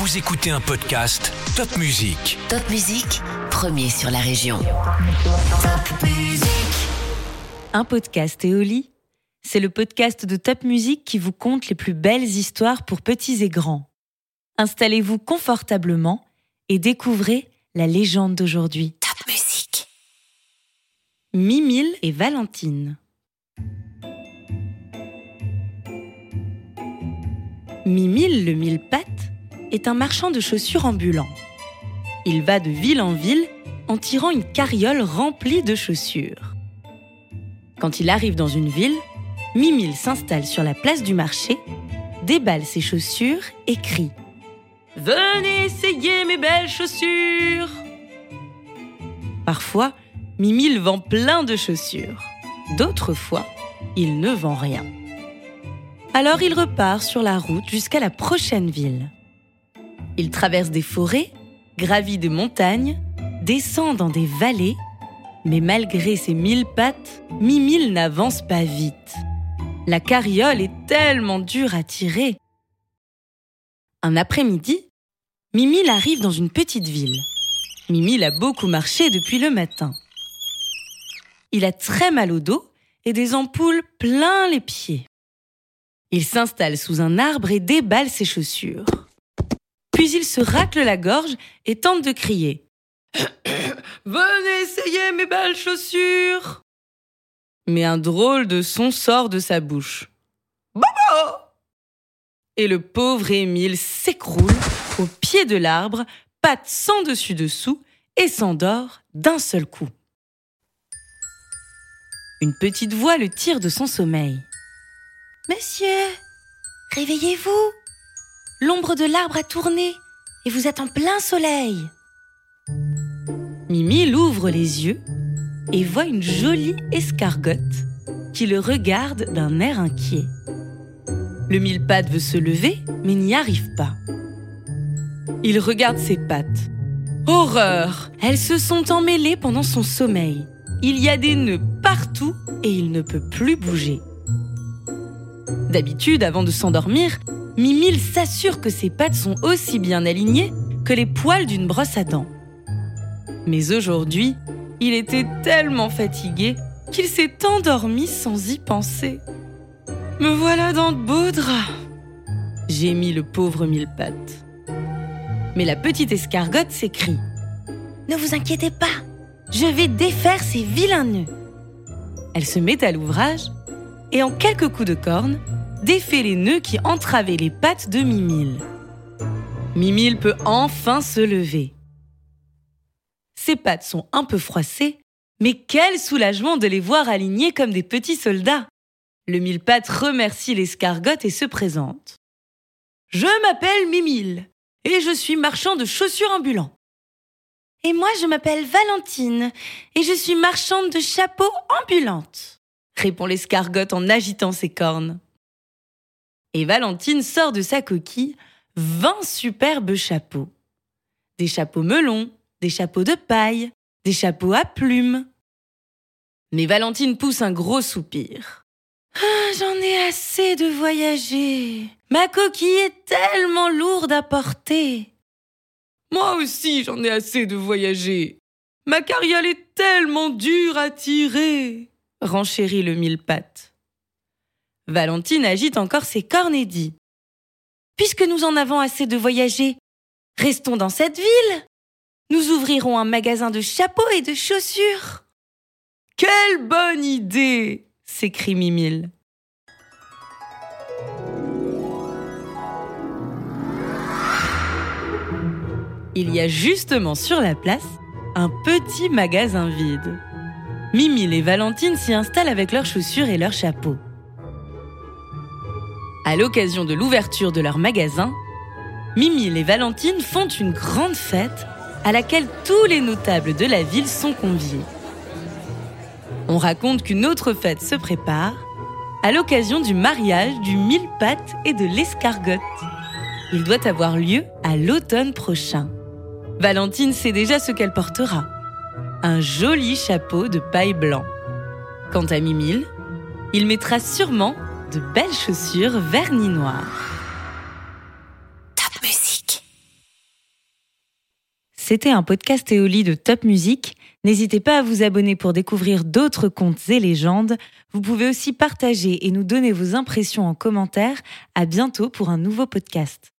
Vous écoutez un podcast Top Music. Top Musique, premier sur la région. Top Musique. Un podcast Éoli, c'est le podcast de Top Music qui vous conte les plus belles histoires pour petits et grands. Installez-vous confortablement et découvrez la légende d'aujourd'hui. Top Musique. Mimile et Valentine. Mimile le mille-pattes est un marchand de chaussures ambulant. Il va de ville en ville en tirant une carriole remplie de chaussures. Quand il arrive dans une ville, Mimile s'installe sur la place du marché, déballe ses chaussures et crie ⁇ Venez essayer mes belles chaussures !⁇ Parfois, Mimile vend plein de chaussures. D'autres fois, il ne vend rien. Alors il repart sur la route jusqu'à la prochaine ville. Il traverse des forêts, gravit des montagnes, descend dans des vallées, mais malgré ses mille pattes, Mimile n'avance pas vite. La carriole est tellement dure à tirer. Un après-midi, Mimile arrive dans une petite ville. Mimile a beaucoup marché depuis le matin. Il a très mal au dos et des ampoules plein les pieds. Il s'installe sous un arbre et déballe ses chaussures. Puis il se racle la gorge et tente de crier. Venez essayer mes belles chaussures Mais un drôle de son sort de sa bouche. Baba Et le pauvre Émile s'écroule au pied de l'arbre, patte sans dessus dessous et s'endort d'un seul coup. Une petite voix le tire de son sommeil. Monsieur, réveillez-vous. L'ombre de l'arbre a tourné et vous êtes en plein soleil. Mimi ouvre les yeux et voit une jolie escargotte qui le regarde d'un air inquiet. Le mille-pattes veut se lever mais n'y arrive pas. Il regarde ses pattes. Horreur Elles se sont emmêlées pendant son sommeil. Il y a des nœuds partout et il ne peut plus bouger. D'habitude, avant de s'endormir, Mimile s'assure que ses pattes sont aussi bien alignées que les poils d'une brosse à dents. Mais aujourd'hui, il était tellement fatigué qu'il s'est endormi sans y penser. Me voilà dans de beaux draps, gémit le pauvre mille-pattes. Mais la petite escargotte s'écrie Ne vous inquiétez pas, je vais défaire ces vilains nœuds. Elle se met à l'ouvrage et en quelques coups de corne, défait les nœuds qui entravaient les pattes de Mimile. Mimile peut enfin se lever. Ses pattes sont un peu froissées, mais quel soulagement de les voir alignés comme des petits soldats. Le mille-pattes remercie l'escargotte et se présente. Je m'appelle Mimile et je suis marchand de chaussures ambulants. Et moi, je m'appelle Valentine et je suis marchande de chapeaux ambulantes, répond l'escargotte en agitant ses cornes. Et Valentine sort de sa coquille 20 superbes chapeaux. Des chapeaux melons, des chapeaux de paille, des chapeaux à plumes. Mais Valentine pousse un gros soupir. Ah, J'en ai assez de voyager. Ma coquille est tellement lourde à porter. Moi aussi, j'en ai assez de voyager. Ma carriole est tellement dure à tirer, renchérit le mille-pattes. Valentine agite encore ses cornes et dit Puisque nous en avons assez de voyager, restons dans cette ville. Nous ouvrirons un magasin de chapeaux et de chaussures. Quelle bonne idée s'écrie Mimile. Il y a justement sur la place un petit magasin vide. Mimile et Valentine s'y installent avec leurs chaussures et leurs chapeaux. À l'occasion de l'ouverture de leur magasin, Mimile et Valentine font une grande fête à laquelle tous les notables de la ville sont conviés. On raconte qu'une autre fête se prépare à l'occasion du mariage du mille-pattes et de l'escargotte. Il doit avoir lieu à l'automne prochain. Valentine sait déjà ce qu'elle portera. Un joli chapeau de paille blanc. Quant à Mimile, il mettra sûrement de belles chaussures vernis noir. Top Music. C'était un podcast Éoli de Top Music. N'hésitez pas à vous abonner pour découvrir d'autres contes et légendes. Vous pouvez aussi partager et nous donner vos impressions en commentaire. À bientôt pour un nouveau podcast.